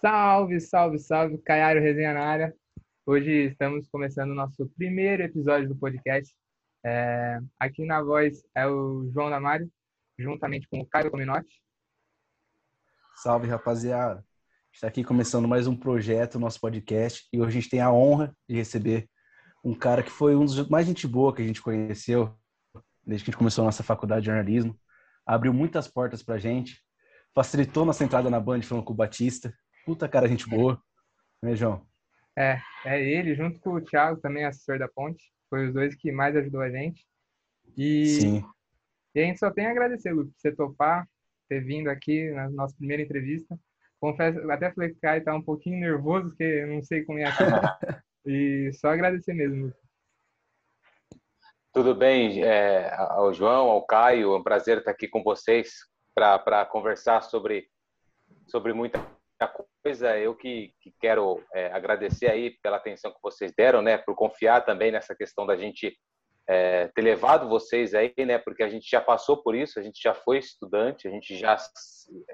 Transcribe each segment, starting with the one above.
Salve, salve, salve, Caiário Resenha na área. Hoje estamos começando o nosso primeiro episódio do podcast. É, aqui na voz é o João Damário, juntamente com o Caio Cominotti. Salve, rapaziada. Está aqui começando mais um projeto, nosso podcast, e hoje a gente tem a honra de receber um cara que foi um dos mais gente boa que a gente conheceu desde que a gente começou a nossa faculdade de jornalismo. Abriu muitas portas pra gente, facilitou nossa entrada na Band falando com o Batista. Puta cara, gente boa. Né, João? É, é ele, junto com o Thiago, também assessor da Ponte. Foi os dois que mais ajudou a gente. E, Sim. e a gente só tem a agradecer, Lu, por você topar, ter vindo aqui na nossa primeira entrevista. Confesso, até falei que o Caio tá um pouquinho nervoso, porque eu não sei como é aqui. e só agradecer mesmo, Lu. Tudo bem, é, ao João, ao Caio, é um prazer estar aqui com vocês para conversar sobre, sobre muita coisa. Eu que, que quero é, agradecer aí pela atenção que vocês deram, né, por confiar também nessa questão da gente é, ter levado vocês aí, né, porque a gente já passou por isso, a gente já foi estudante, a gente já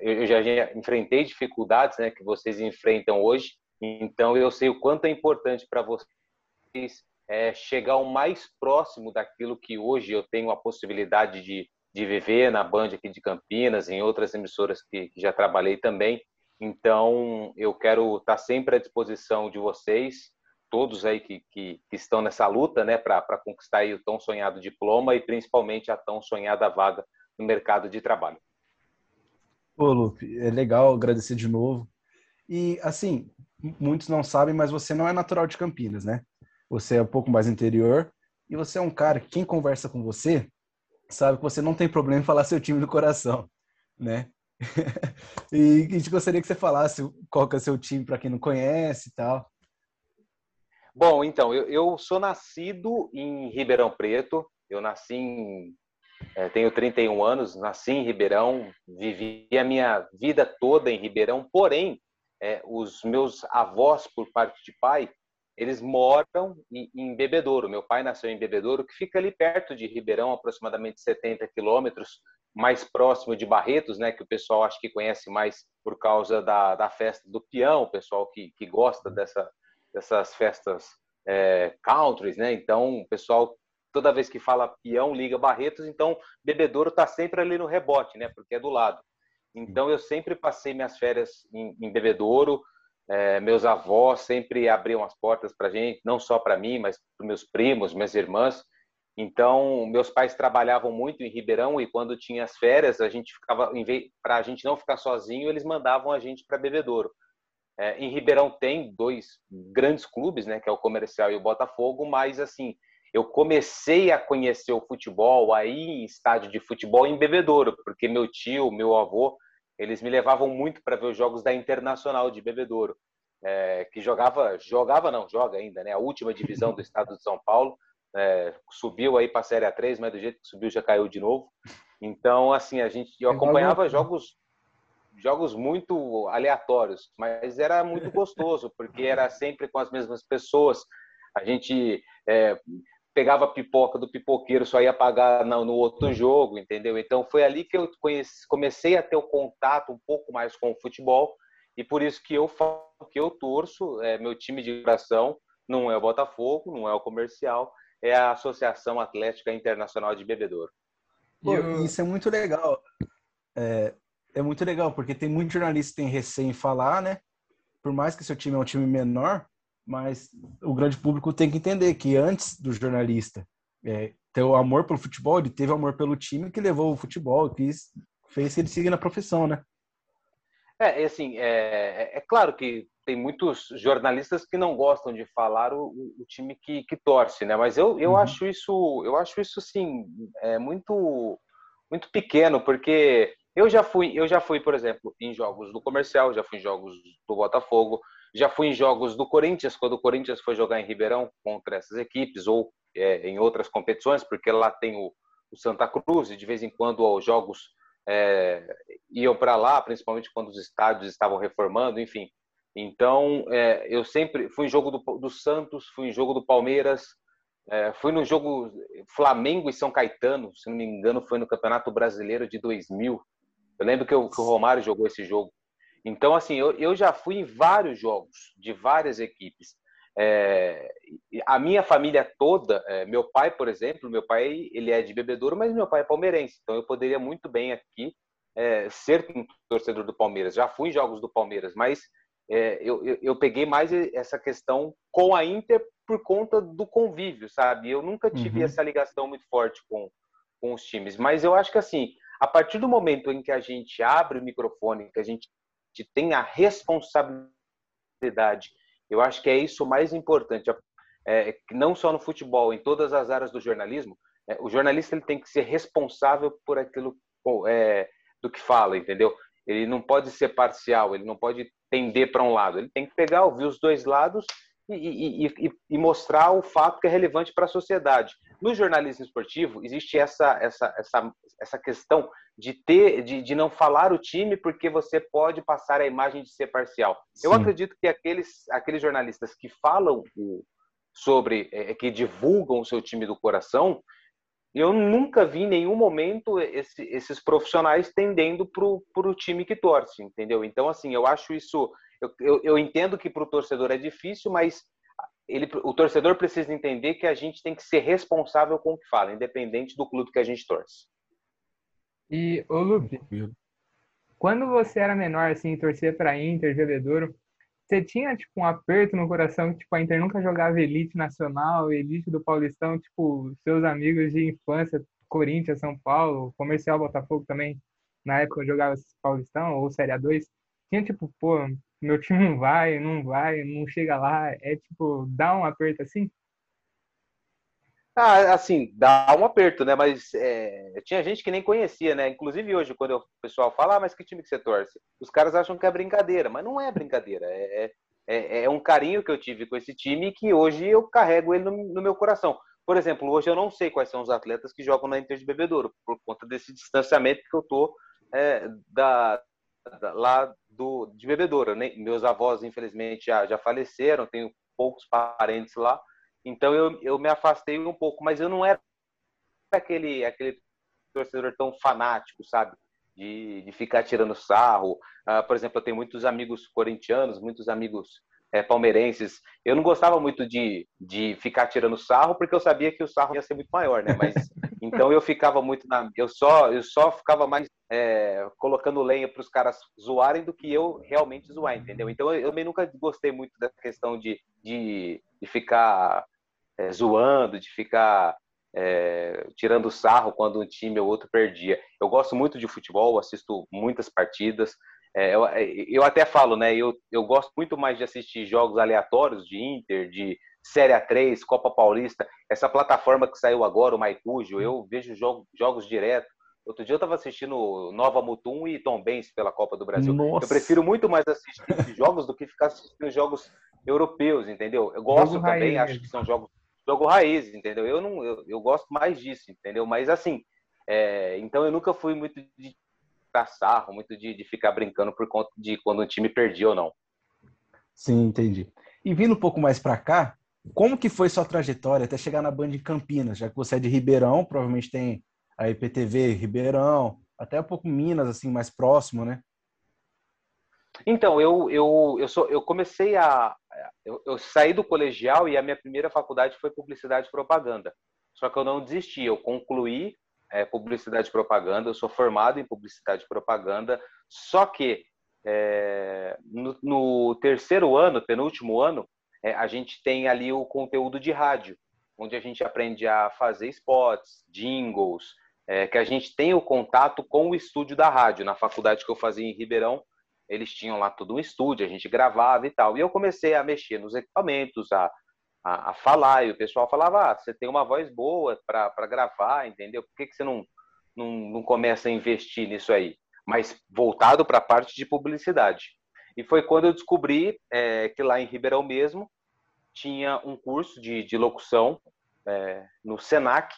eu já, enfrentei dificuldades, né, que vocês enfrentam hoje. Então eu sei o quanto é importante para vocês é, chegar o mais próximo daquilo que hoje eu tenho a possibilidade de, de viver na Band aqui de Campinas, em outras emissoras que, que já trabalhei também. Então, eu quero estar sempre à disposição de vocês, todos aí que, que, que estão nessa luta, né, para conquistar o tão sonhado diploma e principalmente a tão sonhada vaga no mercado de trabalho. Ô, Lupe, é legal agradecer de novo. E, assim, muitos não sabem, mas você não é natural de Campinas, né? Você é um pouco mais interior e você é um cara que quem conversa com você sabe que você não tem problema em falar seu time do coração, né? e a gente gostaria que você falasse qual que é o seu time para quem não conhece e tal. Bom, então, eu, eu, sou nascido em Ribeirão Preto. Eu nasci em. É, tenho 31 anos, nasci em Ribeirão, vivi a minha vida toda em Ribeirão, porém, é, os meus avós, por parte de pai, eles moram em, em Bebedouro. Meu pai nasceu em Bebedouro, que fica ali perto de Ribeirão, aproximadamente 70 quilômetros, mais próximo de Barretos, né, que o pessoal acho que conhece mais por causa da, da festa do peão, o pessoal que, que gosta dessa, dessas festas é, countries, né? Então, o pessoal, toda vez que fala peão, liga Barretos, então Bebedouro está sempre ali no rebote, né? Porque é do lado. Então, eu sempre passei minhas férias em, em Bebedouro, é, meus avós sempre abriam as portas para gente, não só para mim, mas para meus primos, minhas irmãs. Então, meus pais trabalhavam muito em Ribeirão e quando tinha as férias, a gente ficava, para a gente não ficar sozinho, eles mandavam a gente para Bebedouro. É, em Ribeirão tem dois grandes clubes, né, que é o Comercial e o Botafogo, mas assim, eu comecei a conhecer o futebol aí em estádio de futebol em Bebedouro, porque meu tio, meu avô, eles me levavam muito para ver os jogos da Internacional de Bebedouro, é, que jogava, jogava não, joga ainda, né, a última divisão do estado de São Paulo é, subiu aí para a Série A3, mas do jeito que subiu já caiu de novo. Então, assim, a gente eu acompanhava jogos jogos muito aleatórios, mas era muito gostoso porque era sempre com as mesmas pessoas. A gente é, pegava pipoca do pipoqueiro, só ia pagar no, no, outro jogo, entendeu? Então foi ali que eu conheci, comecei a ter o contato um pouco mais com o futebol e por isso que eu falo que eu torço, é, meu time de coração não é o Botafogo, não é o Comercial, é a Associação Atlética Internacional de Bebedouro. Pô, Isso é muito legal. É, é, muito legal, porque tem muito jornalista que tem recém falar, né? Por mais que seu time é um time menor, mas o grande público tem que entender que antes do jornalista é, ter o amor pelo futebol, ele teve amor pelo time que levou o futebol, que fez que ele siga na profissão, né? É, assim, é, é claro que tem muitos jornalistas que não gostam de falar o, o time que, que, torce, né? Mas eu, eu uhum. acho isso, eu acho isso sim, é muito muito pequeno, porque eu já fui, eu já fui, por exemplo, em jogos do Comercial, já fui em jogos do Botafogo, já fui em jogos do Corinthians, quando o Corinthians foi jogar em Ribeirão contra essas equipes ou é, em outras competições, porque lá tem o, o Santa Cruz e de vez em quando os jogos é, iam para lá, principalmente quando os estádios estavam reformando, enfim. Então, é, eu sempre fui em jogo do, do, Santos, fui em jogo do Palmeiras, é, fui no jogo Flamengo e São Caetano, se não me engano, foi no Campeonato Brasileiro de 2000. Eu lembro que, eu, que o Romário jogou esse jogo. Então, assim, eu, eu já fui em vários jogos de várias equipes. É, a minha família toda, é, meu pai, por exemplo, meu pai ele é de bebedouro, mas meu pai é palmeirense, então eu poderia muito bem aqui é, ser um torcedor do Palmeiras. Já fui em jogos do Palmeiras, mas é, eu, eu, eu, peguei mais essa questão com a Inter por conta do convívio, sabe? Eu nunca tive uhum. essa ligação muito forte com, com os times, mas eu acho que assim, a partir do momento em que a gente abre o microfone, que a gente tem a responsabilidade, eu acho que é isso mais importante, é, não só no futebol, em todas as áreas do jornalismo, é, o jornalista ele tem que ser responsável por aquilo é, do que fala, entendeu? Ele não pode ser parcial, ele não pode tender para um lado, ele tem que pegar, ouvir os dois lados e, e, e, mostrar o fato que é relevante para a sociedade. No jornalismo esportivo existe essa, essa, essa, essa questão de ter, de, de não falar o time porque você pode passar a imagem de ser parcial. Sim. Eu acredito que aqueles, aqueles jornalistas que falam sobre, é, que divulgam o seu time do coração, eu nunca vi em nenhum momento esse, esses profissionais tendendo para o time que torce, entendeu? Então, assim, eu acho isso eu, eu, eu entendo que para o torcedor é difícil, mas ele, o torcedor precisa entender que a gente tem que ser responsável com o que fala, independente do clube que a gente torce. E, ô Lupe, quando você era menor, assim, torcia para Inter, Bebedouro, você tinha, tipo, um aperto no coração que, tipo, a Inter nunca jogava elite nacional, elite do Paulistão, tipo, seus amigos de infância, Corinthians, São Paulo, Comercial Botafogo também, na época eu jogava Paulistão ou Série A2, tinha, tipo, pô, meu time não vai, não vai, não chega lá, é tipo, dá um aperto assim? Ah, assim, dá um aperto, né? Mas é, tinha gente que nem conhecia, né? Inclusive hoje, quando o pessoal fala, ah, mas que time que você torce? Os caras acham que é brincadeira, mas não é brincadeira. É, é, é, é um carinho que eu tive com esse time que hoje eu carrego ele no, no, meu coração. Por exemplo, hoje eu não sei quais são os atletas que jogam na Inter de Bebedouro, por conta desse distanciamento que eu tô é, da, da, lá do, de bebedouro. Né? Meus avós, infelizmente, já, já faleceram, tenho poucos parentes lá, então eu, eu me afastei um pouco, mas eu não era aquele, aquele torcedor tão fanático, sabe? De, de ficar tirando sarro. Uh, por exemplo, eu tenho muitos amigos corintianos, muitos amigos é, palmeirenses. Eu não gostava muito de, de ficar tirando sarro, porque eu sabia que o sarro ia ser muito maior, né? Mas então eu ficava muito na. Eu só, eu só ficava mais é, colocando lenha para os caras zoarem do que eu realmente zoar, entendeu? Então eu, eu nunca gostei muito da questão de, de, de ficar é, zoando, de ficar é, tirando sarro quando um time ou outro perdia. Eu gosto muito de futebol, assisto muitas partidas. É, eu, eu, até falo, né? Eu, eu gosto muito mais de assistir jogos aleatórios de Inter, de Série A3, Copa Paulista. Essa plataforma que saiu agora, o Maicujo, eu vejo jogo, jogos direto. Outro dia eu estava assistindo Nova Mutum e Tom Benz pela Copa do Brasil. Nossa. Eu prefiro muito mais assistir jogos do que ficar assistindo jogos europeus, entendeu? Eu gosto jogo também, raiz. acho que são jogos jogo raiz, entendeu? Eu não, eu, eu gosto mais disso, entendeu? Mas assim, é, então eu nunca fui muito de sarro, muito de, de ficar brincando por conta de quando o time perdia ou não. Sim, entendi. E vindo um pouco mais para cá, como que foi sua trajetória até chegar na Band de Campinas? Já que você é de Ribeirão, provavelmente tem a IPTV Ribeirão, até um pouco Minas, assim, mais próximo, né? Então, eu, eu, eu, sou, eu comecei a. Eu, eu, saí do colegial e a minha primeira faculdade foi publicidade e propaganda. Só que eu não desisti, eu concluí é, publicidade e propaganda, eu sou formado em publicidade e propaganda, só que é, no, no, terceiro ano, penúltimo ano, é, a gente tem ali o conteúdo de rádio, onde a gente aprende a fazer spots, jingles, é, que a gente tem o contato com o estúdio da rádio. Na faculdade que eu fazia em Ribeirão, eles tinham lá tudo um estúdio, a gente gravava e tal. E eu comecei a mexer nos equipamentos, a, a, a falar, e o pessoal falava: ah, você tem uma voz boa para gravar, entendeu? Por que, que você não, não, não começa a investir nisso aí? Mas voltado para a parte de publicidade. E foi quando eu descobri é, que lá em Ribeirão mesmo tinha um curso de, de locução é, no Senac,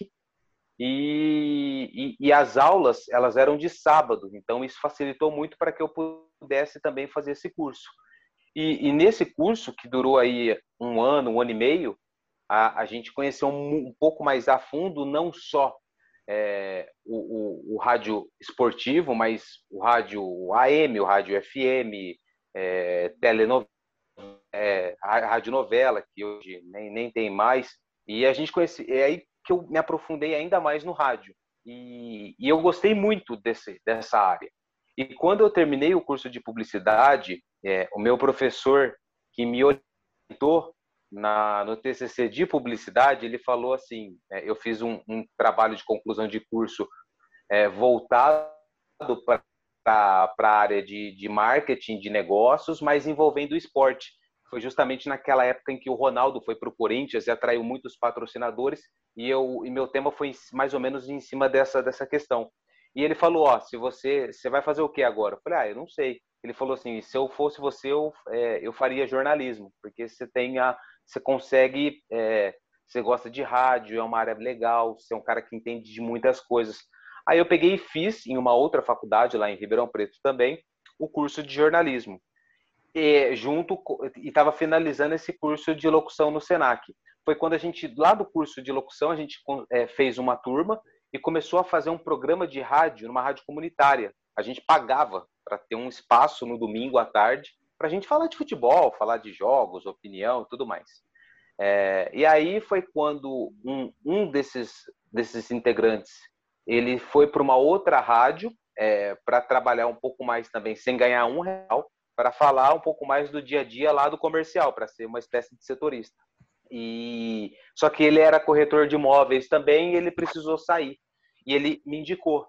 e, e, e, as aulas elas eram de sábado, então isso facilitou muito para que eu pudesse também fazer esse curso. E, e, nesse curso, que durou aí um ano, um ano e meio, a, a gente conheceu um, um, pouco mais a fundo, não só é, o, o, o, rádio esportivo, mas o rádio AM, o rádio FM, é, telenovela, é, rádio novela, que hoje nem, nem tem mais. E a gente conhece, é aí que eu me aprofundei ainda mais no rádio. E, e eu gostei muito desse, dessa área. E quando eu terminei o curso de publicidade, é, o meu professor que me orientou na, no TCC de publicidade, ele falou assim: é, eu fiz um, um, trabalho de conclusão de curso é, voltado para a área de, de marketing de negócios, mas envolvendo o esporte. Foi justamente naquela época em que o Ronaldo foi para o Corinthians e atraiu muitos patrocinadores, e, eu, e meu tema foi mais ou menos em cima dessa, dessa questão. E ele falou: Ó, se você, você vai fazer o que agora? Eu falei: Ah, eu não sei. Ele falou assim: se eu fosse você, eu, é, eu faria jornalismo, porque você tem a, você consegue, é, você gosta de rádio, é uma área legal, você é um cara que entende de muitas coisas. Aí eu peguei e fiz em uma outra faculdade lá em Ribeirão Preto também o curso de jornalismo. E junto e estava finalizando esse curso de locução no Senac. Foi quando a gente lá do curso de locução a gente é, fez uma turma e começou a fazer um programa de rádio numa rádio comunitária. A gente pagava para ter um espaço no domingo à tarde para a gente falar de futebol, falar de jogos, opinião tudo mais. É, e aí foi quando um, um desses, desses integrantes ele foi para uma outra rádio é, para trabalhar um pouco mais também, sem ganhar um real, para falar um pouco mais do dia a dia lá do comercial, para ser uma espécie de setorista. E só que ele era corretor de imóveis também, e ele precisou sair. E ele me indicou.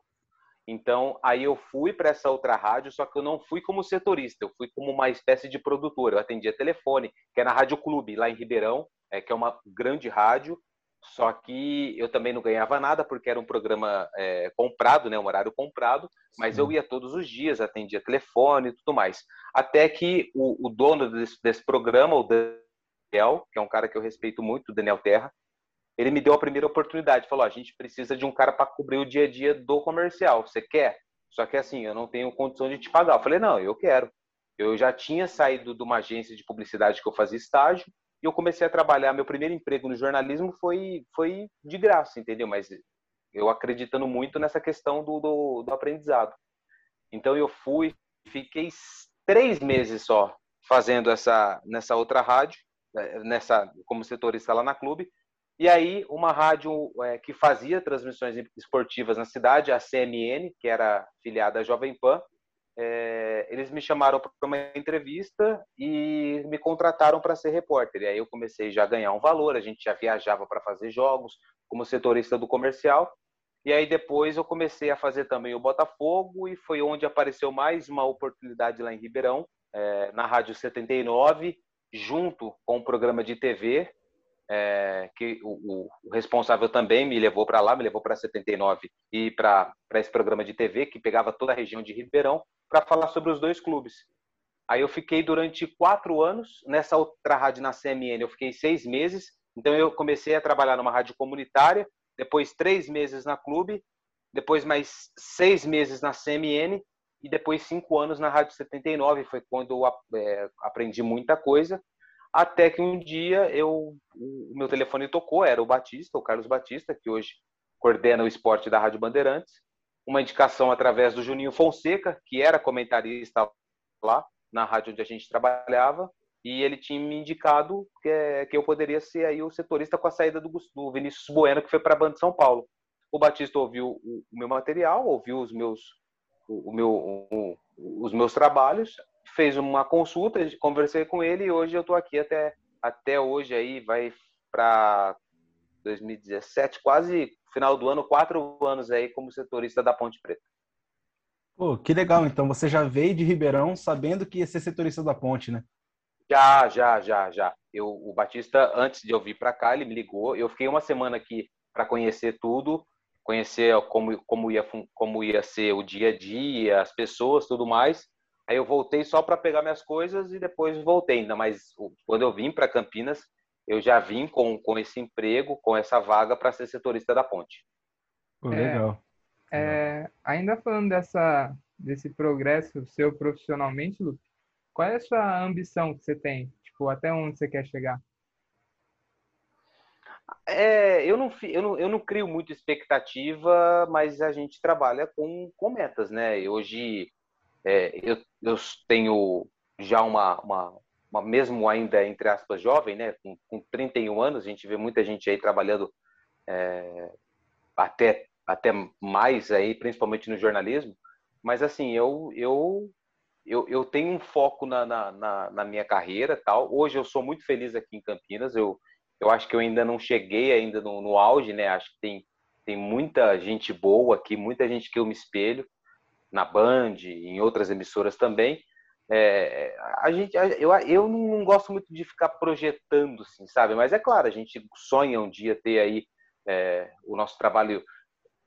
Então, aí eu fui para essa outra rádio, só que eu não fui como setorista, eu fui como uma espécie de produtor. Eu atendia telefone, que é na Rádio Clube, lá em Ribeirão, é, que é uma grande rádio, só que eu também não ganhava nada, porque era um programa é, comprado, né, um horário comprado, mas Sim. eu ia todos os dias, atendia telefone e tudo mais. Até que o, o dono desse, desse programa, o Daniel, que é um cara que eu respeito muito, o Daniel Terra, ele me deu a primeira oportunidade. Falou: a gente precisa de um cara para cobrir o dia a dia do comercial. Você quer? Só que assim, eu não tenho condição de te pagar. Eu falei: não, eu quero. Eu já tinha saído de uma agência de publicidade que eu fazia estágio e eu comecei a trabalhar. Meu primeiro emprego no jornalismo foi, foi de graça, entendeu? Mas eu acreditando muito nessa questão do, do, do aprendizado. Então eu fui, fiquei três meses só fazendo essa nessa outra rádio, eh, nessa como setorista lá na clube. E aí, uma rádio é, que fazia transmissões esportivas na cidade, a CMN, que era filiada à Jovem Pan, é, eles me chamaram para uma entrevista e me contrataram para ser repórter. E aí eu comecei já a ganhar um valor, a gente já viajava para fazer jogos como setorista do comercial. E aí depois eu comecei a fazer também o Botafogo e foi onde apareceu mais uma oportunidade lá em Ribeirão, é, na Rádio 79, junto com o um programa de TV é, que o, o, responsável também me levou para lá, me levou para 79 e para esse programa de TV que pegava toda a região de Ribeirão para falar sobre os dois clubes. Aí eu fiquei durante quatro anos nessa outra rádio na CMN, eu fiquei seis meses. Então eu comecei a trabalhar numa rádio comunitária, depois três meses na clube, depois mais seis meses na CMN e depois cinco anos na Rádio 79. Foi quando eu é, aprendi muita coisa até que um dia eu, o meu telefone tocou, era o Batista, o Carlos Batista, que hoje coordena o esporte da Rádio Bandeirantes. Uma indicação através do Juninho Fonseca, que era comentarista lá na rádio onde a gente trabalhava, e ele tinha me indicado que, que eu poderia ser aí o setorista com a saída do, do Vinícius Bueno, que foi para a Banda de São Paulo. O Batista ouviu o, o meu material, ouviu os meus, o, o meu, o, os meus trabalhos, fez uma consulta, conversei com ele e hoje eu estou aqui até, até hoje aí, vai para 2017, quase final do ano, quatro anos aí como setorista da Ponte Preta. Pô, que legal, então você já veio de Ribeirão sabendo que ia ser setorista da Ponte, né? Já, já, já, já. Eu, o Batista, antes de eu vir para cá, ele me ligou. Eu fiquei uma semana aqui para conhecer tudo, conhecer como, como, ia, como ia ser o dia a dia, as pessoas, tudo mais. Aí eu voltei só para pegar minhas coisas e depois voltei ainda. Mas quando eu vim para Campinas, eu já vim com, com esse emprego, com essa vaga para ser setorista da ponte. Pô, legal. É, é, ainda falando dessa, desse progresso seu profissionalmente, Luke, qual é a sua ambição que você tem? Tipo, até onde você quer chegar? É, eu, não, eu, não, eu não crio muito expectativa, mas a gente trabalha com, com metas, né? E hoje é, eu, eu tenho já uma, uma, uma, mesmo ainda, entre aspas, jovem, né? Com, com 31 anos, a gente vê muita gente aí trabalhando é, até, até mais aí, principalmente no jornalismo. Mas assim, eu, eu, eu, eu tenho um foco na, na, na minha carreira tal. Hoje eu sou muito feliz aqui em Campinas. Eu, eu acho que eu ainda não cheguei ainda no, no auge, né? Acho que tem, tem muita gente boa aqui, muita gente que eu me espelho na Band, em outras emissoras também. É, a gente, eu, eu não gosto muito de ficar projetando, assim, sabe? Mas é claro, a gente sonha um dia ter aí é, o nosso trabalho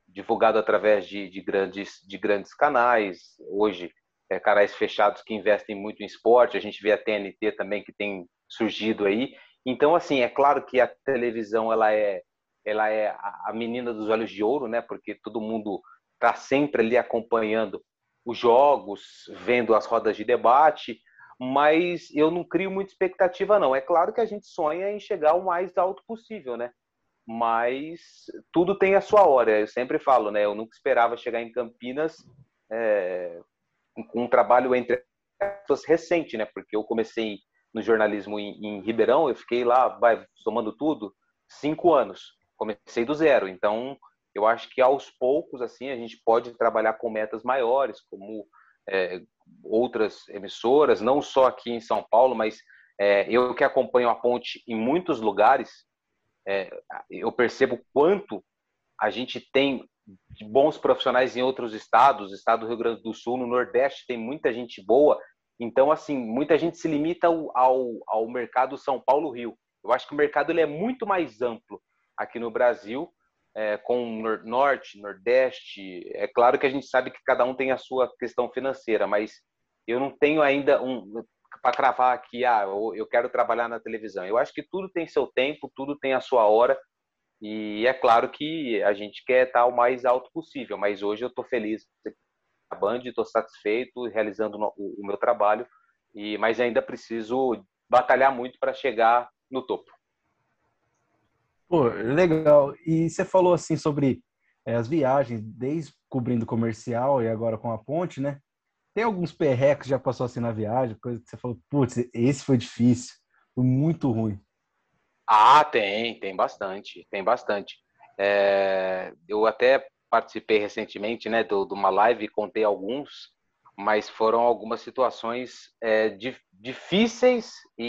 divulgado através de, de, grandes, de grandes canais. Hoje, é, canais fechados que investem muito em esporte. A gente vê a TNT também que tem surgido aí. Então, assim, é claro que a televisão ela é, ela é a menina dos olhos de ouro, né? Porque todo mundo está sempre ali acompanhando os jogos, vendo as rodas de debate, mas eu não crio muita expectativa, não. É claro que a gente sonha em chegar o mais alto possível, né? Mas tudo tem a sua hora. Eu sempre falo, né? Eu nunca esperava chegar em Campinas é, com um trabalho entre aspas recente, né? Porque eu comecei no jornalismo em, em Ribeirão, eu fiquei lá, vai, somando tudo, cinco anos. Comecei do zero. Então, eu acho que aos poucos, assim, a gente pode trabalhar com metas maiores, como é, outras emissoras, não só aqui em São Paulo, mas é, eu que acompanho a ponte em muitos lugares, é, eu percebo quanto a gente tem bons profissionais em outros estados, estado do Rio Grande do Sul, no Nordeste tem muita gente boa, então, assim, muita gente se limita ao, ao, ao mercado São Paulo-Rio. Eu acho que o mercado ele é muito mais amplo aqui no Brasil, é, com Norte, Nordeste. É claro que a gente sabe que cada um tem a sua questão financeira, mas eu não tenho ainda um para cravar aqui, ah, eu quero trabalhar na televisão. Eu acho que tudo tem seu tempo, tudo tem a sua hora. E é claro que a gente quer estar o mais alto possível, mas hoje eu estou feliz a Band, estou satisfeito realizando o, o meu trabalho, e mas ainda preciso batalhar muito para chegar no topo. Pô, legal. E você falou assim sobre é, as viagens, desde cobrindo comercial e agora com a ponte, né? Tem alguns perrecos já passou assim na viagem, coisa que você falou, putz, esse foi difícil, foi muito ruim. Ah, tem, tem bastante, tem bastante. É, eu até participei recentemente, né, de uma live e contei alguns, mas foram algumas situações é, di, difíceis e,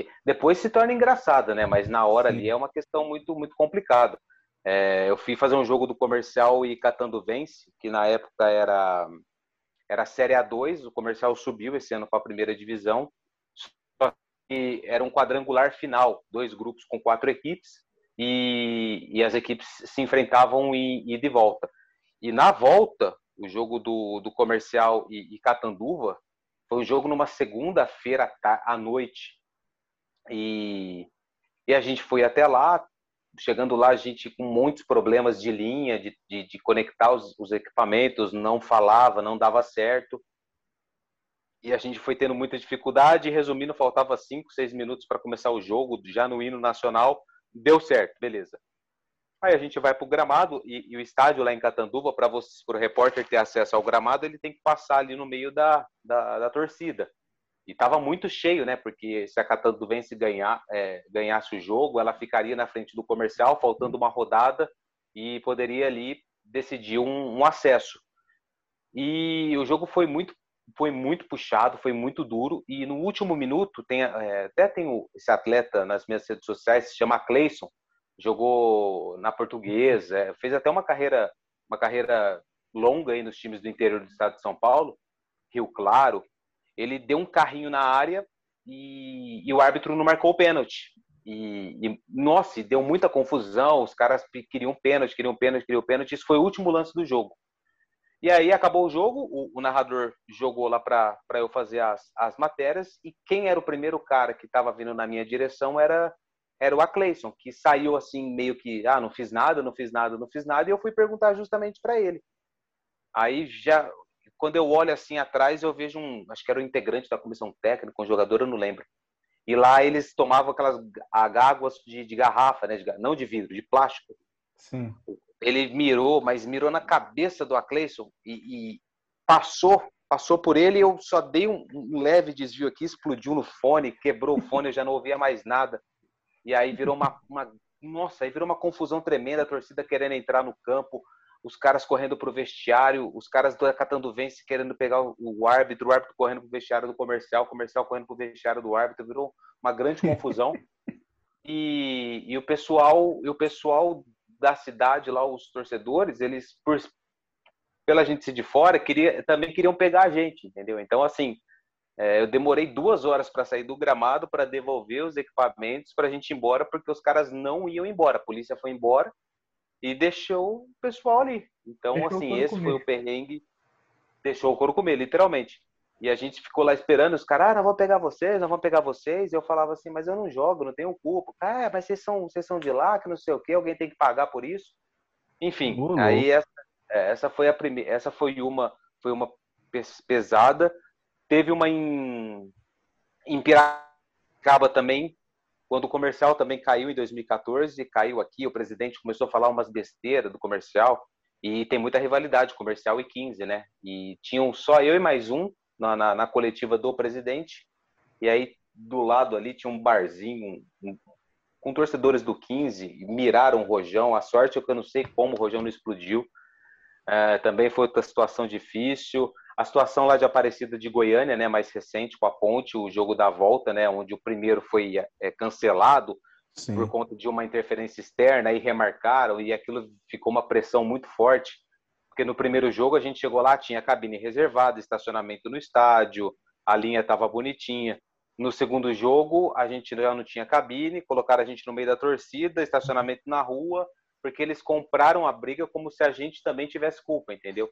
e, depois se torna engraçada, né? Mas na hora Sim. ali é uma questão muito muito complicada. É, eu fui fazer um jogo do comercial e Catando Vence, que na época era era Série A2, o comercial subiu esse ano para a primeira divisão, e era um quadrangular final, dois grupos com quatro equipes, e, e as equipes se enfrentavam e, e de volta. E na volta, o jogo do, do comercial e, e Catanduva foi um jogo numa segunda-feira à noite. E, e a gente foi até lá, chegando lá, a gente com muitos problemas de linha, de, de, de conectar os, os, equipamentos, não falava, não dava certo. E a gente foi tendo muita dificuldade. Resumindo, faltava cinco, seis minutos para começar o jogo, já no hino nacional. Deu certo, beleza. Aí a gente vai para o gramado e, e, o estádio lá em Catanduva, para o repórter ter acesso ao gramado, ele tem que passar ali no meio da, da, da torcida. E estava muito cheio, né? Porque se a Catanduvense ganhar, é, ganhasse o jogo, ela ficaria na frente do comercial, faltando uma rodada, e poderia ali decidir um, um acesso. E o jogo foi muito foi muito puxado, foi muito duro e no último minuto tem é, até tem esse atleta nas minhas redes sociais se chama Cleison, jogou na Portuguesa, é, fez até uma carreira uma carreira longa aí nos times do interior do estado de São Paulo, Rio Claro. Ele deu um carrinho na área e, e o árbitro não marcou o pênalti. E, e, nossa, deu muita confusão. Os caras queriam pênalti, queriam pênalti, queriam pênalti. Isso foi o último lance do jogo. E aí acabou o jogo, o, o narrador jogou lá para eu fazer as, as matérias, e quem era o primeiro cara que estava vindo na minha direção era, era o Acleison, que saiu assim, meio que, ah, não fiz nada, não fiz nada, não fiz nada, e eu fui perguntar justamente para ele. Aí já, quando eu olho assim atrás, eu vejo um, acho que era o integrante da comissão técnica, um jogador, eu não lembro. E lá eles tomavam aquelas águas de, de garrafa, né? De, não de vidro, de plástico. Sim. Ele mirou, mas mirou na cabeça do Acleison e, e passou, passou por ele. Eu só dei um, um, leve desvio aqui, explodiu no fone, quebrou o fone, eu já não ouvia mais nada. E aí virou uma, uma nossa, aí virou uma confusão tremenda, a torcida querendo entrar no campo, os caras correndo pro vestiário, os caras do Catando Vence querendo pegar o, árbitro, o árbitro correndo pro vestiário do comercial, o comercial correndo pro vestiário do árbitro, virou uma grande confusão. e, e o pessoal, e o pessoal da cidade lá, os torcedores, eles por pela gente ser de fora, queria, também queriam pegar a gente, entendeu? Então assim, é, eu demorei duas horas para sair do gramado para devolver os equipamentos para a gente ir embora, porque os caras não iam embora. A polícia foi embora e deixou o pessoal ali. Então, deixou assim, esse comer. foi o perrengue. Deixou o couro comer, literalmente. E a gente ficou lá esperando, os caras, ah, não vou pegar vocês, não vou pegar vocês. E eu falava assim, mas eu não jogo, não tenho culpa. Ah, mas vocês são, vocês são de lá, que não sei o quê, alguém tem que pagar por isso. Enfim, aí essa, é, essa foi a primeira, essa foi uma, foi uma pesada. Teve uma em, em Piracaba também, quando o comercial também caiu em 2014, caiu aqui, o presidente começou a falar umas besteiras do comercial, e tem muita rivalidade, comercial e 15, né? E tinham só eu e mais um na, na, na coletiva do presidente, e aí do lado ali tinha um barzinho um, com torcedores do 15, miraram o Rojão, a sorte é que eu não sei como o Rojão não explodiu, é, também foi outra situação difícil, a situação lá de Aparecida de Goiânia, né, mais recente, com a Ponte, o jogo da volta, né, onde o primeiro foi é, cancelado Sim. por conta de uma interferência externa, e remarcaram, e aquilo ficou uma pressão muito forte, porque no primeiro jogo a gente chegou lá, tinha cabine reservada, estacionamento no estádio, a linha estava bonitinha. No segundo jogo, a gente já não tinha cabine, colocaram a gente no meio da torcida, estacionamento na rua, porque eles compraram a briga como se a gente também tivesse culpa, entendeu?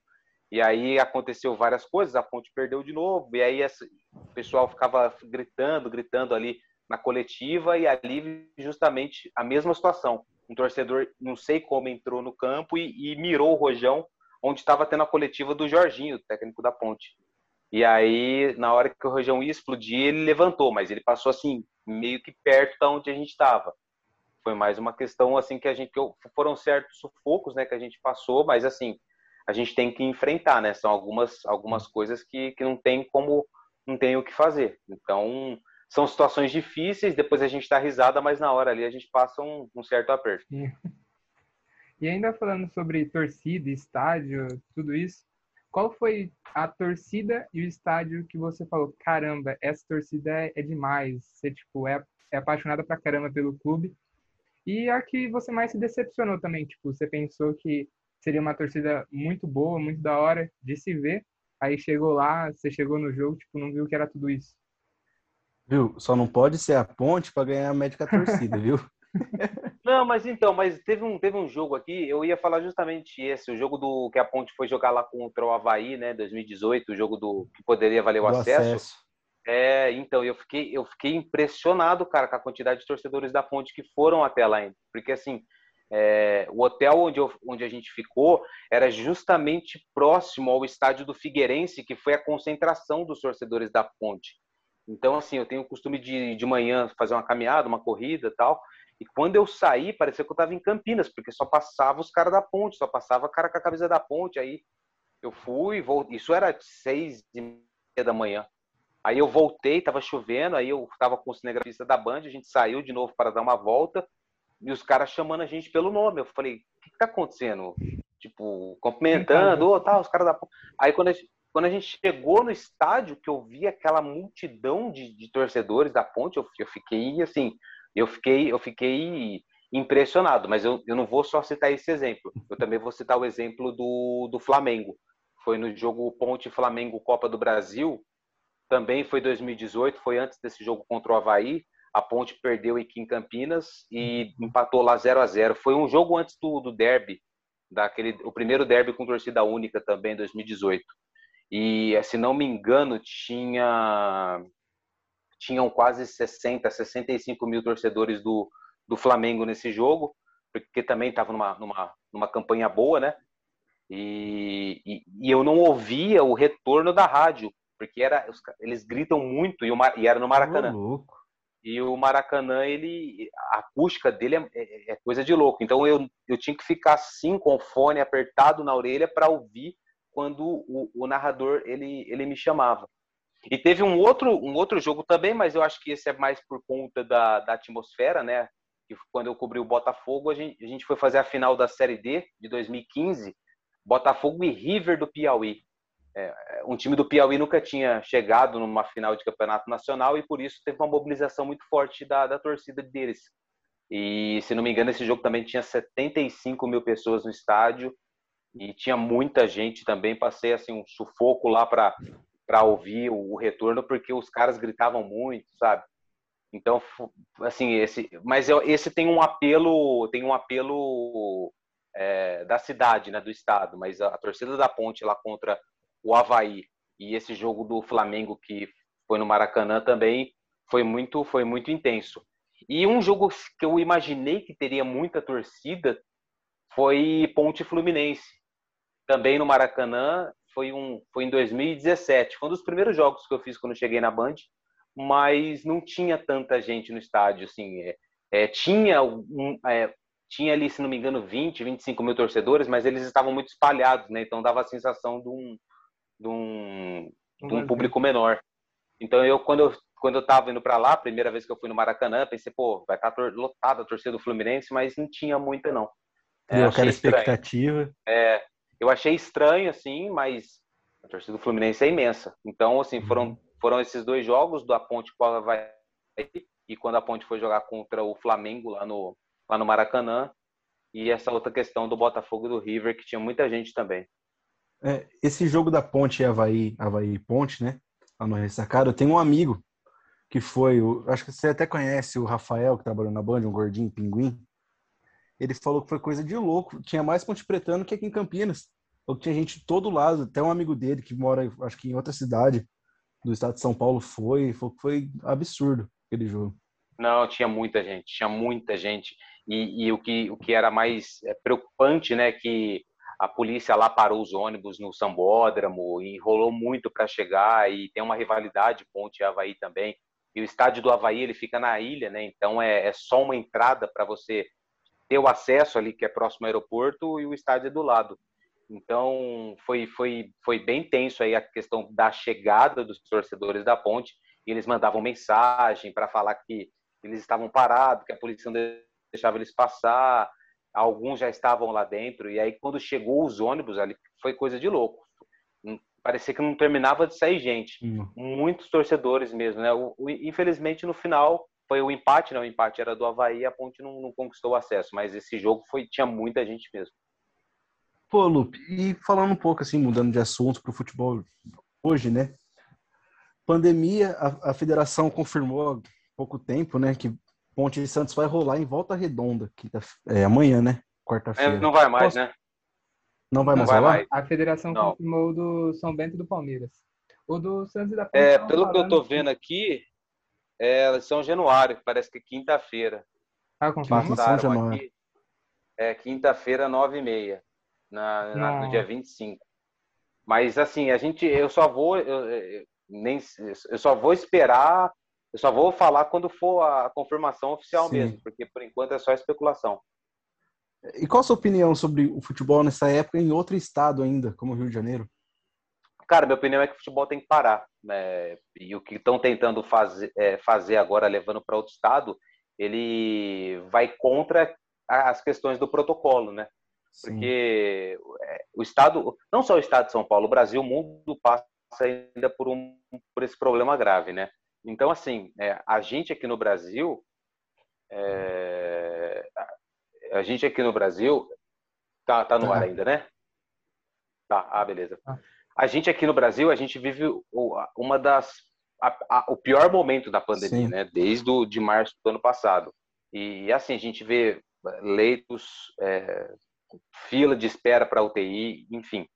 E aí aconteceu várias coisas, a Ponte perdeu de novo, e aí o pessoal ficava gritando, gritando ali na coletiva, e ali justamente a mesma situação. Um torcedor, não sei como, entrou no campo e, e mirou o Rojão, onde estava tendo a coletiva do Jorginho, técnico da Ponte. E aí, na hora que o Rojão ia explodir, ele levantou, mas ele passou assim, meio que perto da onde a gente estava. Foi mais uma questão assim que a gente foram certos sufocos, né, que a gente passou, mas assim, a gente tem que enfrentar, né? São algumas, algumas coisas que, que não tem como, não tem o que fazer. Então, são situações difíceis, depois a gente dá risada, mas na hora ali a gente passa um, um certo aperto. E ainda falando sobre torcida, estádio, tudo isso, qual foi a torcida e o estádio que você falou, caramba, essa torcida é, é demais, você tipo é, é apaixonada pra caramba pelo clube, e a que você mais se decepcionou também, tipo, você pensou que seria uma torcida muito boa, muito da hora de se ver. Aí chegou lá, você chegou no jogo, tipo, não viu que era tudo isso. Viu? Só não pode ser a ponte para ganhar a médica torcida, viu? Não, mas então, mas teve um, teve um jogo aqui, eu ia falar justamente esse, o jogo do que a Ponte foi jogar lá contra o Havaí, né, 2018, o jogo do que poderia valer o acesso. acesso. É, então, eu fiquei, eu fiquei impressionado, cara, com a quantidade de torcedores da Ponte que foram até lá, porque assim, é, o hotel onde, eu, onde a gente ficou era justamente próximo ao estádio do Figueirense, que foi a concentração dos torcedores da Ponte. Então, assim, eu tenho o costume de, de manhã fazer uma caminhada, uma corrida tal. E quando eu saí, parecia que eu estava em Campinas, porque só passava os caras da ponte, só passava cara com a camisa da ponte. Aí eu fui, voltei. Isso era seis e meia da manhã. Aí eu voltei, estava chovendo, aí eu estava com o cinegrafista da Band, a gente saiu de novo para dar uma volta e os caras chamando a gente pelo nome. Eu falei, o que, que tá acontecendo? Tipo, cumprimentando, oh, tá, os caras da. Aí quando a, gente, quando a gente chegou no estádio, que eu vi aquela multidão de, de torcedores da ponte, eu, eu fiquei assim, eu fiquei, eu fiquei impressionado, mas eu, eu não vou só citar esse exemplo, eu também vou citar o exemplo do, do Flamengo. Foi no jogo Ponte Flamengo Copa do Brasil, também foi 2018, foi antes desse jogo contra o Havaí a Ponte perdeu aqui em Campinas e empatou lá 0 a 0 Foi um jogo antes do, do derby, daquele, o primeiro derby com torcida única também, em 2018. E, se não me engano, tinha tinham quase 60, 65 mil torcedores do, do Flamengo nesse jogo, porque também estava numa, numa, numa campanha boa, né? E, e, e, eu não ouvia o retorno da rádio, porque era, eles gritam muito e, o, e era no Maracanã. louco. E o Maracanã, ele, a acústica dele é, é, é coisa de louco. Então eu, eu tinha que ficar assim com o fone apertado na orelha para ouvir quando o, o, narrador ele, ele me chamava. E teve um outro, um outro jogo também, mas eu acho que esse é mais por conta da, da atmosfera, né? Que quando eu cobri o Botafogo, a gente, a gente foi fazer a final da Série D de 2015, Botafogo e River do Piauí. É, um time do Piauí nunca tinha chegado numa final de campeonato nacional e por isso teve uma mobilização muito forte da, da torcida deles. E se não me engano, esse jogo também tinha 75 mil pessoas no estádio e tinha muita gente também. Passei assim um sufoco lá para para ouvir o, o retorno porque os caras gritavam muito, sabe? Então, assim, esse, mas esse tem um apelo, tem um apelo é, da cidade, né, do estado. Mas a, a torcida da Ponte lá contra o Havaí e esse jogo do Flamengo que foi no Maracanã também foi muito, foi muito intenso. E um jogo que eu imaginei que teria muita torcida foi Ponte Fluminense. Também no Maracanã, foi, um, foi em 2017. Foi um dos primeiros jogos que eu fiz quando cheguei na Band, mas não tinha tanta gente no estádio. Assim, é, é, tinha, um, é, tinha ali, se não me engano, 20, 25 mil torcedores, mas eles estavam muito espalhados, né? então dava a sensação de um, de um, de um público menor. Então eu quando eu quando eu tava indo para lá, primeira vez que eu fui no Maracanã, pensei, pô, vai estar tá lotada a torcida do Fluminense, mas não tinha muita não. É, aquela expectativa. É, eu achei estranho assim, mas a torcida do Fluminense é imensa. Então, assim, uhum. foram foram esses dois jogos do a Ponte com a vai e quando a Ponte foi jogar contra o Flamengo lá no lá no Maracanã e essa outra questão do Botafogo do River que tinha muita gente também. É, esse jogo da Ponte Havaí, Havaí Ponte, né? Lá no Ressacado, eu tenho um amigo que foi, acho que você até conhece o Rafael, que trabalhou na Band, um gordinho pinguim. Ele falou que foi coisa de louco. Tinha mais Ponte Pretano que aqui em Campinas. Ou tinha gente de todo lado, até um amigo dele que mora, acho que em outra cidade do estado de São Paulo foi, foi, foi absurdo aquele jogo. Não, tinha muita gente, tinha muita gente. E, e o, que, o que era mais é, preocupante, né, que a polícia lá parou os ônibus no Sambódromo e enrolou muito para chegar e tem uma rivalidade Ponte Havaí também. E o estádio do Havaí ele fica na ilha, né? Então é, é só uma entrada para você ter o acesso ali que é próximo ao aeroporto e o estádio é do lado. Então foi foi foi bem tenso aí a questão da chegada dos torcedores da Ponte. E eles mandavam mensagem para falar que eles estavam parados, que a polícia não deixava eles passar alguns já estavam lá dentro, e aí quando chegou os ônibus ali, foi coisa de louco. Hum, parecia que não terminava de sair gente. Hum. Muitos torcedores mesmo, né? O, o, infelizmente, no final, foi o empate, né? O empate era do Havaí, a Ponte não, não conquistou o acesso, mas esse jogo foi tinha muita gente mesmo. Pô, Lupe, e falando um pouco assim, mudando de assunto para o futebol hoje, né? Pandemia, a, a federação confirmou há pouco tempo, né, que Ponte de Santos vai rolar em Volta Redonda, quinta, é, amanhã, né? Quarta-feira. É, não vai mais, Posso... né? Não vai mais não vai Mais. A federação não. confirmou do São Bento e do Palmeiras. O do Santos e da Ponte. É, pelo que eu tô vendo aqui, é São Januário, parece que é quinta-feira. Ah, confirmou? São Januário. Aqui, é quinta-feira, nove e meia, na, na, no dia 25. Mas assim, a gente, eu só vou, eu, eu, nem, eu só vou esperar eu só vou falar quando for a confirmação oficial Sim. mesmo, porque por enquanto é só especulação. E qual a sua opinião sobre o futebol nessa época em outro estado ainda, como o Rio de Janeiro? Cara, minha opinião é que o futebol tem que parar. Né? E o que estão tentando fazer, é, fazer agora, levando para outro estado, ele vai contra as questões do protocolo, né? Sim. Porque é, o estado, não só o estado de São Paulo, o Brasil, o mundo passa ainda por, um, por esse problema grave, né? Então, assim, é, a gente aqui no Brasil, é, a gente aqui no Brasil, tá, tá no tá. ar ainda, né? Tá, ah, beleza. Tá. A gente aqui no Brasil, a gente vive uma das a, a, o pior momento da pandemia, Sim. né? Desde o, de março do ano passado. E assim, a gente vê leitos, é, fila de espera para UTI, enfim.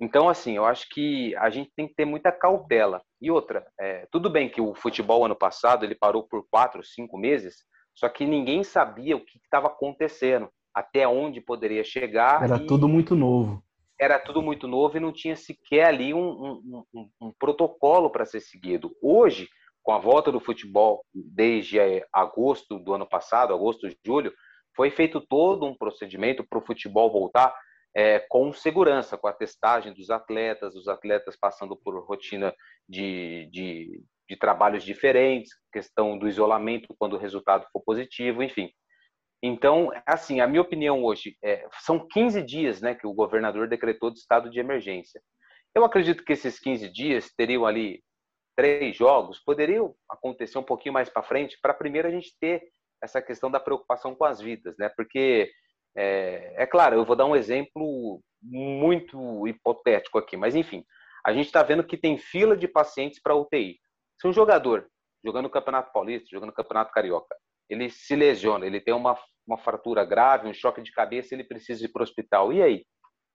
Então, assim, eu acho que a gente tem que ter muita cautela. E outra, é, tudo bem que o futebol ano passado ele parou por quatro, cinco meses, só que ninguém sabia o que estava acontecendo, até onde poderia chegar. Era tudo muito novo. Era tudo muito novo e não tinha sequer ali um, um, um, um protocolo para ser seguido. Hoje, com a volta do futebol desde agosto do ano passado, agosto, julho, foi feito todo um procedimento para o futebol voltar é, com segurança, com a testagem dos atletas, os atletas passando por rotina de, de, de trabalhos diferentes, questão do isolamento quando o resultado for positivo, enfim. Então, assim, a minha opinião hoje é, são 15 dias, né, que o governador decretou de estado de emergência. Eu acredito que esses 15 dias teriam ali três jogos, poderiam acontecer um pouquinho mais para frente, para primeiro a gente ter essa questão da preocupação com as vidas, né? Porque é, é claro, eu vou dar um exemplo muito hipotético aqui, mas enfim, a gente está vendo que tem fila de pacientes para UTI. Se um jogador jogando no Campeonato Paulista, jogando no Campeonato Carioca, ele se lesiona, ele tem uma, uma fratura grave, um choque de cabeça, ele precisa ir para o hospital. E aí?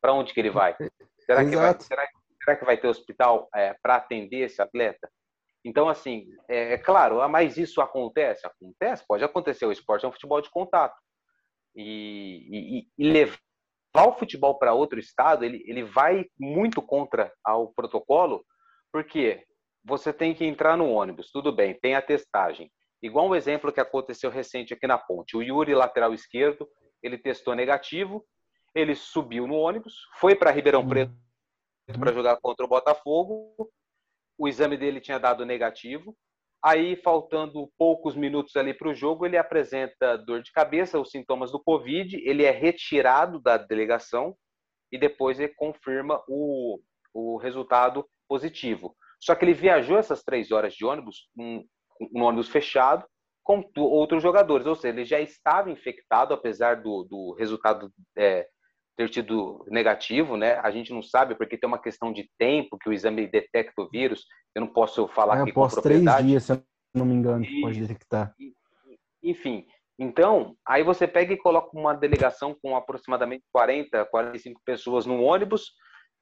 Para onde que ele vai? Será que vai, será, será que vai ter hospital é, para atender esse atleta? Então, assim, é, é claro, ah, mas isso acontece? Acontece, pode acontecer. O esporte é um futebol de contato. E, e, e levar o futebol para outro estado, ele, ele vai muito contra ao protocolo, porque você tem que entrar no ônibus, tudo bem, tem a testagem. Igual um exemplo que aconteceu recente aqui na ponte. O Yuri, lateral esquerdo, ele testou negativo, ele subiu no ônibus, foi para Ribeirão Preto uhum. para jogar contra o Botafogo. O exame dele tinha dado negativo. Aí, faltando poucos minutos ali para o jogo, ele apresenta dor de cabeça, os sintomas do Covid, ele é retirado da delegação e depois ele confirma o, o resultado positivo. Só que ele viajou essas três horas de ônibus, um, um ônibus fechado, com outros jogadores, ou seja, ele já estava infectado, apesar do, do resultado é, ter tido negativo, né? A gente não sabe porque tem uma questão de tempo que o exame detecta o vírus. Eu não posso falar é, aqui com propriedade. três dias, se eu não me engano, e, pode detectar. Enfim, então, aí você pega e coloca uma delegação com aproximadamente 40, 45 pessoas no ônibus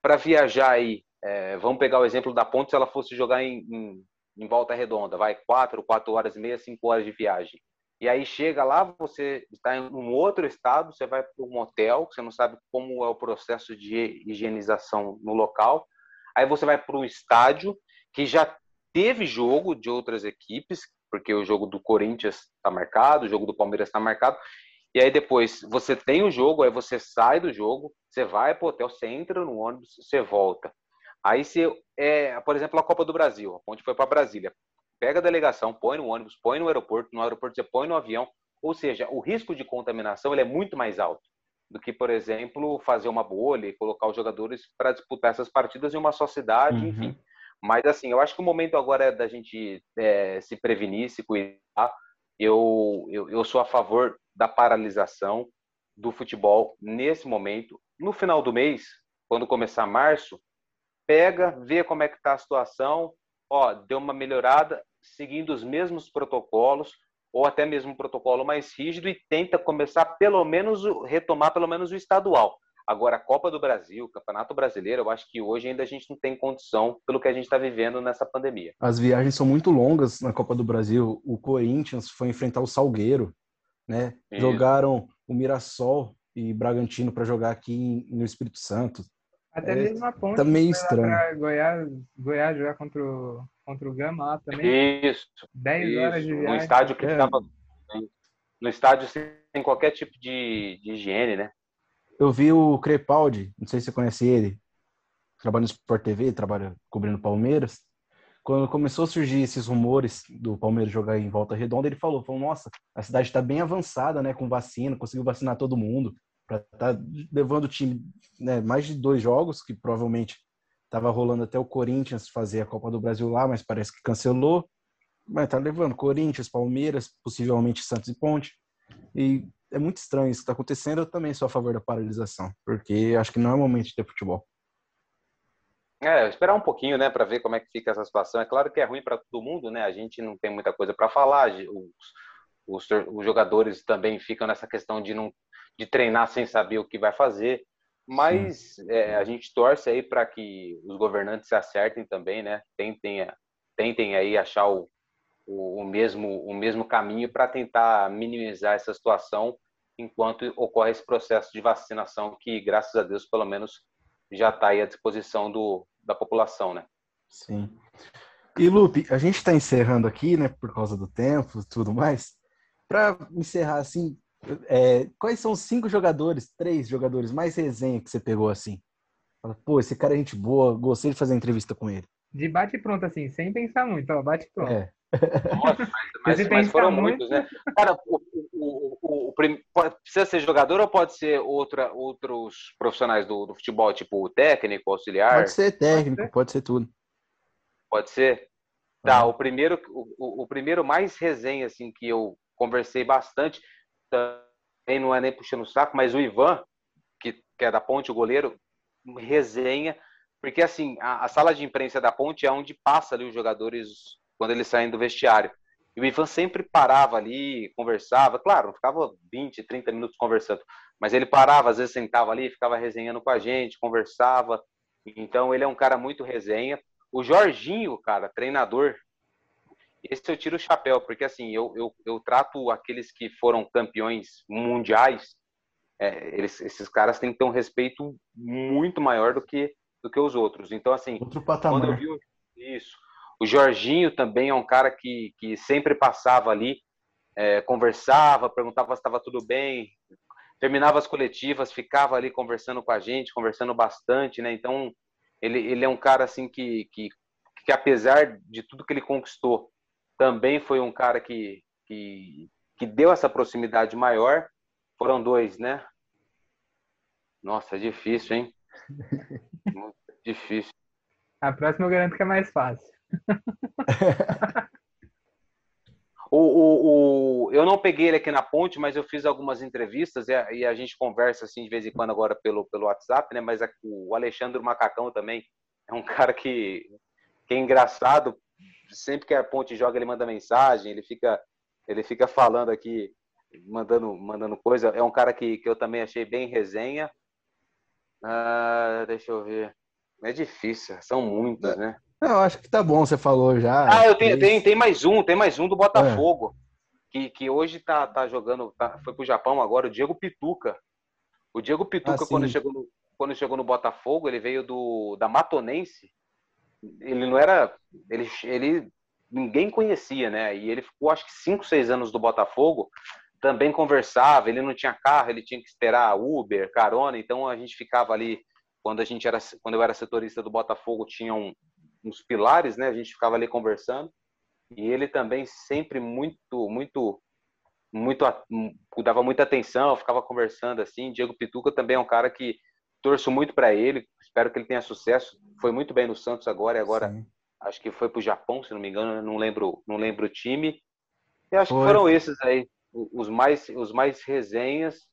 para viajar aí. É, vamos pegar o exemplo da ponte se ela fosse jogar em, em, em volta redonda, vai quatro, quatro horas e meia, cinco horas de viagem. E aí chega lá, você está em um outro estado, você vai para um hotel, você não sabe como é o processo de higienização no local. Aí você vai para um estádio que já teve jogo de outras equipes, porque o jogo do Corinthians está marcado, o jogo do Palmeiras está marcado. E aí depois você tem o jogo, aí você sai do jogo, você vai para o hotel, você entra no ônibus, você volta. Aí você, é, por exemplo, a Copa do Brasil, a Ponte foi para Brasília pega a delegação, põe no ônibus, põe no aeroporto, no aeroporto você põe no avião, ou seja, o risco de contaminação ele é muito mais alto do que, por exemplo, fazer uma bolha e colocar os jogadores para disputar essas partidas em uma só cidade, uhum. enfim. Mas, assim, eu acho que o momento agora é da gente é, se prevenir, se cuidar. Eu, eu, eu sou a favor da paralisação do futebol nesse momento. No final do mês, quando começar março, pega, vê como é que está a situação, ó, deu uma melhorada, seguindo os mesmos protocolos ou até mesmo um protocolo mais rígido e tenta começar pelo menos retomar pelo menos o estadual. Agora, a Copa do Brasil, o Campeonato Brasileiro, eu acho que hoje ainda a gente não tem condição pelo que a gente está vivendo nessa pandemia. As viagens são muito longas na Copa do Brasil. O Corinthians foi enfrentar o Salgueiro, né? Isso. Jogaram o Mirassol e Bragantino para jogar aqui no Espírito Santo. Até é, mesmo a ponte. Tá meio estranho. Goiás, Goiás jogar contra o, contra o Gama lá também. Isso. 10 isso. horas de viagem. No estádio que estava. É. No estádio sem qualquer tipo de, de higiene, né? Eu vi o Crepaldi, não sei se você conhece ele, trabalha no Sport TV, trabalha cobrindo Palmeiras. Quando começou a surgir esses rumores do Palmeiras jogar em volta redonda, ele falou, falou, nossa, a cidade está bem avançada, né, com vacina, conseguiu vacinar todo mundo para estar tá levando o time né, mais de dois jogos, que provavelmente estava rolando até o Corinthians fazer a Copa do Brasil lá, mas parece que cancelou. Mas tá levando Corinthians, Palmeiras, possivelmente Santos e Ponte. E é muito estranho isso que está acontecendo. Eu também sou a favor da paralisação, porque acho que não é o momento de ter futebol. É, esperar um pouquinho, né, para ver como é que fica essa situação. É claro que é ruim para todo mundo, né? A gente não tem muita coisa para falar. Os, os, os, jogadores também ficam nessa questão de não de treinar sem saber o que vai fazer. Mas é, a gente torce aí para que os governantes se acertem também, né? Tentem, tentem aí achar o, o, o mesmo, o mesmo caminho para tentar minimizar essa situação enquanto ocorre esse processo de vacinação que, graças a Deus, pelo menos já está aí à disposição do, da população, né? Sim. E Lupe, a gente está encerrando aqui, né, por causa do tempo e tudo mais. Para encerrar assim, é, quais são os cinco jogadores, três jogadores mais resenha que você pegou assim? Fala, Pô, esse cara é gente boa, gostei de fazer entrevista com ele. De bate pronto, assim, sem pensar muito, ó, bate pronto. É. Nossa, mas, mas, mas foram muitos, né? Cara, o, o, o, o, precisa ser jogador ou pode ser outra, outros profissionais do, do futebol, tipo técnico, auxiliar? Pode ser técnico, pode ser, pode ser tudo. Pode ser? Tá, o primeiro, o, o, primeiro mais resenha, assim, que eu conversei bastante, também não é nem puxando o saco, mas o Ivan, que, que é da Ponte, o goleiro, resenha, porque assim, a, a, sala de imprensa da Ponte é onde passa ali os jogadores quando eles saem do vestiário. E o Ivan sempre parava ali, conversava, claro, não ficava 20, 30 minutos conversando, mas ele parava, às vezes sentava ali, ficava resenhando com a gente, conversava. Então ele é um cara muito resenha. O Jorginho, cara, treinador, esse eu tiro o chapéu, porque assim, eu, eu, eu trato aqueles que foram campeões mundiais, é, eles, esses caras têm que ter um respeito muito maior do que, do que os outros. Então, assim, Outro patamar. quando eu vi isso, o Jorginho também é um cara que, que sempre passava ali, é, conversava, perguntava se estava tudo bem, terminava as coletivas, ficava ali conversando com a gente, conversando bastante, né? Então, ele, ele é um cara assim que, que, que apesar de tudo que ele conquistou, também foi um cara que, que, que deu essa proximidade maior. Foram dois, né? Nossa, é difícil, hein? Muito difícil. A próxima eu garanto que é mais fácil. o, o, o, eu não peguei ele aqui na ponte, mas eu fiz algumas entrevistas e a, e a, gente conversa assim de vez em quando agora pelo, pelo WhatsApp, né? Mas a, o Alexandre Macacão também é um cara que, que é engraçado sempre que a Ponte joga, ele manda mensagem, ele fica, ele fica falando aqui, mandando, mandando coisa. É um cara que, que eu também achei bem resenha. Ah, deixa eu ver. É difícil, são muitos, né? Eu acho que tá bom, você falou já. Ah, eu tenho, tem, tem mais um, tem mais um do Botafogo. É. Que, que hoje tá, tá jogando, tá, foi pro Japão agora, o Diego Pituca. O Diego Pituca, ah, quando, chegou no, quando chegou no Botafogo, ele veio do, da Matonense, ele não era. Ele, ele ninguém conhecia, né? E ele ficou acho que cinco, seis anos do Botafogo, também conversava. Ele não tinha carro, ele tinha que esperar Uber, carona. Então a gente ficava ali quando a gente era, quando eu era setorista do Botafogo, tinham uns pilares, né? A gente ficava ali conversando. E ele também sempre muito, muito, muito dava muita atenção, ficava conversando assim. Diego Pituca também é um cara que torço muito para ele, espero que ele tenha sucesso. Foi muito bem no Santos agora e agora Sim. acho que foi para o Japão, se não me engano, não lembro, não lembro o time. E acho foi. que foram esses aí, os mais, os mais resenhas.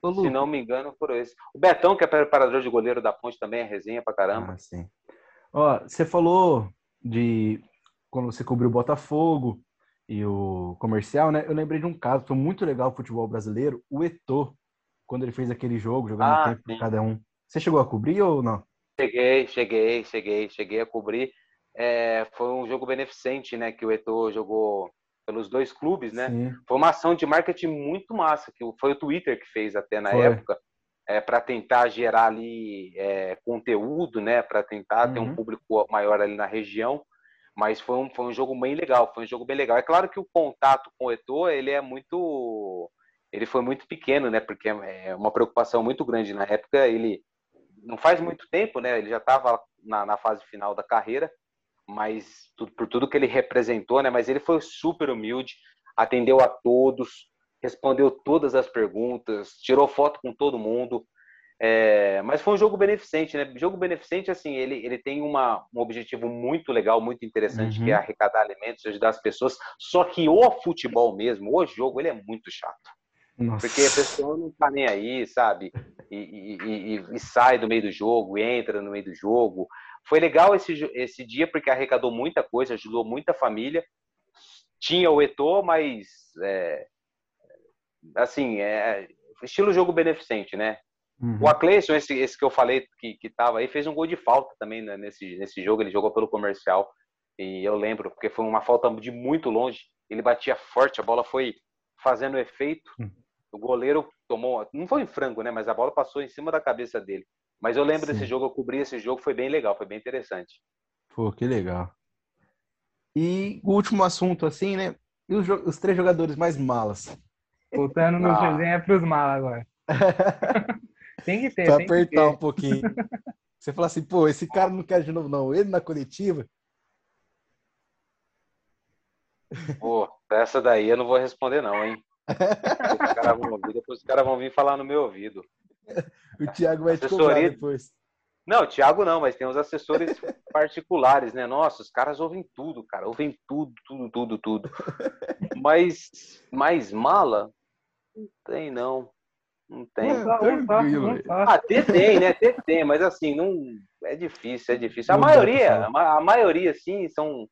Ô, se não me engano, foram esses. O Betão, que é preparador de goleiro da Ponte, também é resenha pra caramba. Ah, sim. Ó, você falou de quando você cobriu o Botafogo e o comercial, né? Eu lembrei de um caso, foi muito legal o futebol brasileiro, o Eto'o, quando ele fez aquele jogo, jogando ah, tempo sim. cada um. Você chegou a cobrir ou não? Cheguei, cheguei, cheguei, cheguei a cobrir. É, foi um jogo beneficente, né? Que o Eto'o jogou pelos dois clubes, né? Sim. Foi uma ação de marketing muito massa, que foi o Twitter que fez até na foi. época, é, para tentar gerar ali é, conteúdo, né? Para tentar uhum. ter um uhum. público maior ali na região. Mas foi um, foi um jogo bem legal, foi um jogo bem legal. É claro que o contato com o Eto'o, ele é muito... Ele foi muito pequeno, né? Porque é uma preocupação muito grande. Na época, ele não faz muito tempo, né? Ele já estava na, na, fase final da carreira, mas tudo, por tudo que ele representou, né? Mas ele foi super humilde, atendeu a todos, respondeu todas as perguntas, tirou foto com todo mundo. É, mas foi um jogo beneficente, né? Jogo beneficente, assim, ele, ele tem uma, um objetivo muito legal, muito interessante, uhum. que é uhum. arrecadar alimentos, ajudar as pessoas. Só que o futebol mesmo, o jogo, ele é muito chato. Nossa. Porque a pessoa não tá nem aí, sabe? E, e, e, e, sai do meio do jogo, entra no meio do jogo. Foi legal esse, esse dia porque arrecadou muita coisa, ajudou muita família. Tinha o Eto'o, mas é, assim, é, estilo jogo beneficente, né? Uhum. O Acleison, esse, esse que eu falei que, que tava aí, fez um gol de falta também né, nesse, nesse jogo. Ele jogou pelo comercial. E eu lembro, porque foi uma falta de muito longe. Ele batia forte, a bola foi fazendo efeito. Uhum. O goleiro tomou, não foi em frango, né? Mas a bola passou em cima da cabeça dele. Mas eu lembro Sim. desse jogo, eu cobri esse jogo, foi bem legal, foi bem interessante. Pô, que legal. E o último assunto, assim, né? E os, os três jogadores mais malas? Voltando no ah. resenha pros malas agora. tem que ter, pra tem apertar que ter. um pouquinho. Você fala assim, pô, esse cara não quer de novo, não. Ele na coletiva. Pô, essa daí eu não vou responder, não, hein? Os caras vão ouvir, depois os caras vão vir falar no meu ouvido. O Thiago vai Assessoria... te depois. Não, Thiago não, mas tem os assessores particulares, né? Nossa, os caras ouvem tudo, cara. Ouvem tudo, tudo, tudo, tudo. Mas, mais mala? Não tem, não. Não tem. ah, ter tem, né? Ter tem, mas assim, não. É difícil, é difícil. A não maioria, a, a, maioria, sim, são.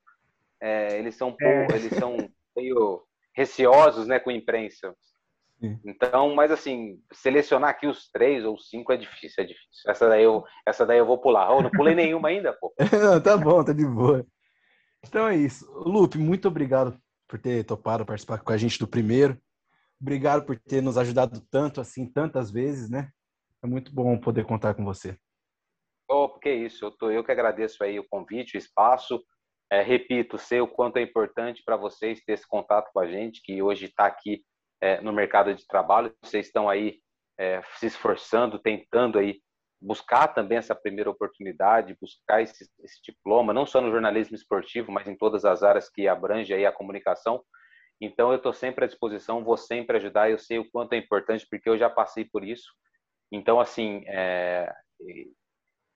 É, eles são é. eles são meio receosos, né, com a imprensa. Então, mas assim, selecionar aqui os três ou cinco é difícil, é difícil. Essa daí eu, essa daí eu vou pular. Oh, não pulei nenhuma ainda, pô. não, tá bom, tá de boa. Então é isso. Lupe, muito obrigado por ter topado participar com a gente do primeiro. Obrigado por ter nos ajudado tanto, assim, tantas vezes, né? É muito bom poder contar com você. Oh, porque isso, eu, tô, eu que agradeço aí o convite, o espaço. É, repito, sei o quanto é importante para vocês ter esse contato com a gente, que hoje está aqui é, no mercado de trabalho. Vocês estão aí é, se esforçando, tentando aí buscar também essa primeira oportunidade, buscar esse, esse, diploma, não só no jornalismo esportivo, mas em todas as áreas que abrange aí a comunicação. Então, eu estou sempre à disposição, vou sempre ajudar. Eu sei o quanto é importante, porque eu já passei por isso. Então, assim, é,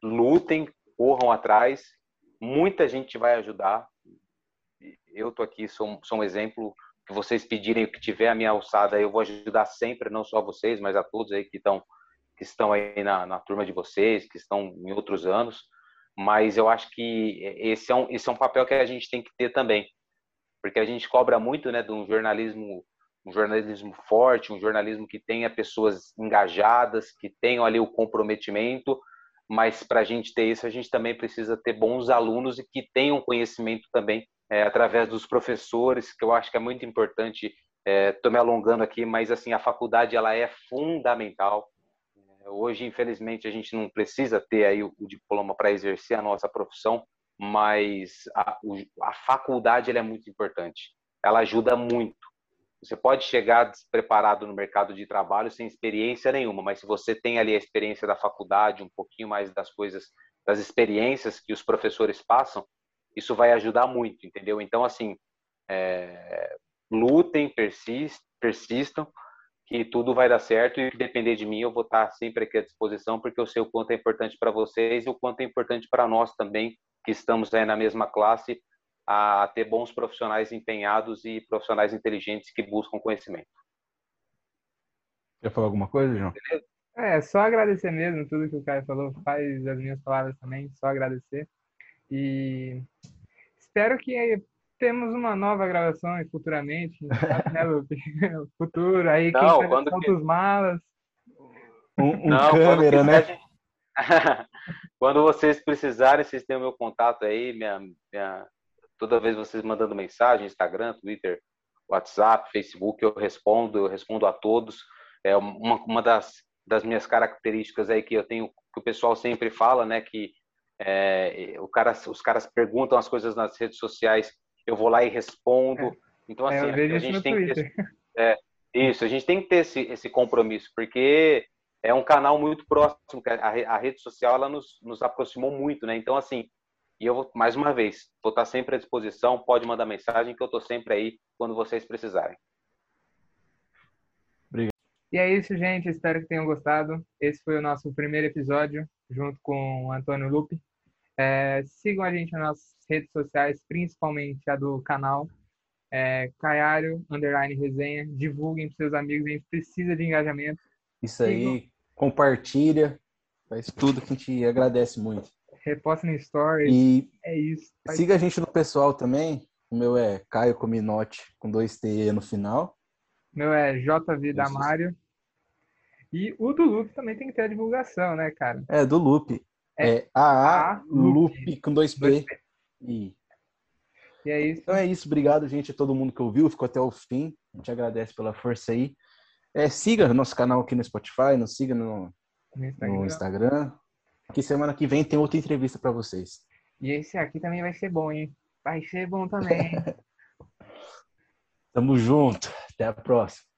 lutem, corram atrás. Muita gente vai ajudar. Eu estou aqui, sou, sou um exemplo que vocês pedirem o que tiver a minha alçada, eu vou ajudar sempre, não só vocês, mas a todos aí que estão que estão aí na, na turma de vocês, que estão em outros anos. Mas eu acho que esse é um, esse é um papel que a gente tem que ter também, porque a gente cobra muito, né, de um jornalismo um jornalismo forte, um jornalismo que tenha pessoas engajadas, que tenham ali o comprometimento, mas para a gente ter isso, a gente também precisa ter bons alunos e que tenham conhecimento também é, através dos professores, que eu acho que é muito importante. Estou é, me alongando aqui, mas assim a faculdade ela é fundamental. É, hoje, infelizmente, a gente não precisa ter aí o, o diploma para exercer a nossa profissão, mas a, o, a faculdade é muito importante. Ela ajuda muito. Você pode chegar despreparado no mercado de trabalho sem experiência nenhuma, mas se você tem ali a experiência da faculdade, um pouquinho mais das coisas, das experiências que os professores passam, isso vai ajudar muito, entendeu? Então, assim, é, lutem, persist, persistam, que tudo vai dar certo e depender de mim, eu vou estar sempre aqui à disposição, porque eu sei o quanto é importante para vocês e o quanto é importante para nós também, que estamos aí na mesma classe, a ter bons profissionais empenhados e profissionais inteligentes que buscam conhecimento. Quer falar alguma coisa, João? Beleza? É, só agradecer mesmo tudo que o Caio falou, faz as minhas palavras também, só agradecer. E espero que temos uma nova gravação futuramente, né, Futuro, aí Não, quem quando que... os malas. Um, um Não, câmera, né? Gente... quando vocês precisarem, vocês têm o meu contato aí, minha, minha... toda vez vocês mandando mensagem, Instagram, Twitter, WhatsApp, Facebook, eu respondo, eu respondo a todos. É uma, uma das, das minhas características aí que eu tenho, que o pessoal sempre fala, né, que é, o cara, os caras perguntam as coisas nas redes sociais, eu vou lá e respondo. É. Então, assim, é, a gente tem que ter, é, isso, a gente tem que ter esse, esse compromisso, porque é um canal muito próximo, a, a rede social ela nos, nos aproximou muito, né? Então, assim, e eu vou, mais uma vez, vou estar sempre à disposição, pode mandar mensagem que eu estou sempre aí quando vocês precisarem. Obrigado. E é isso, gente. Espero que tenham gostado. Esse foi o nosso primeiro episódio junto com o Antônio Lupe. É, sigam a gente nas redes sociais, principalmente a do canal é, Caiário, underline resenha. Divulguem para seus amigos, a gente precisa de engajamento. Isso aí, compartilha, faz tudo que a gente agradece muito. Reposta no stories, e é isso. Siga a gente no pessoal também, o meu é Caio Cominote, com dois T no final. O meu é JV Damário. E o do Loop também tem que ter a divulgação, né, cara? É, do Loop. É, é AA Loop com dois P. E... e é isso. Então é isso. Obrigado, gente, a todo mundo que ouviu, ficou até o fim. A gente agradece pela força aí. É, siga nosso canal aqui no Spotify, nos siga no, no Instagram. no Instagram que semana que vem tem outra entrevista para vocês. E esse aqui também vai ser bom, hein? Vai ser bom também. Tamo junto. Até a próxima.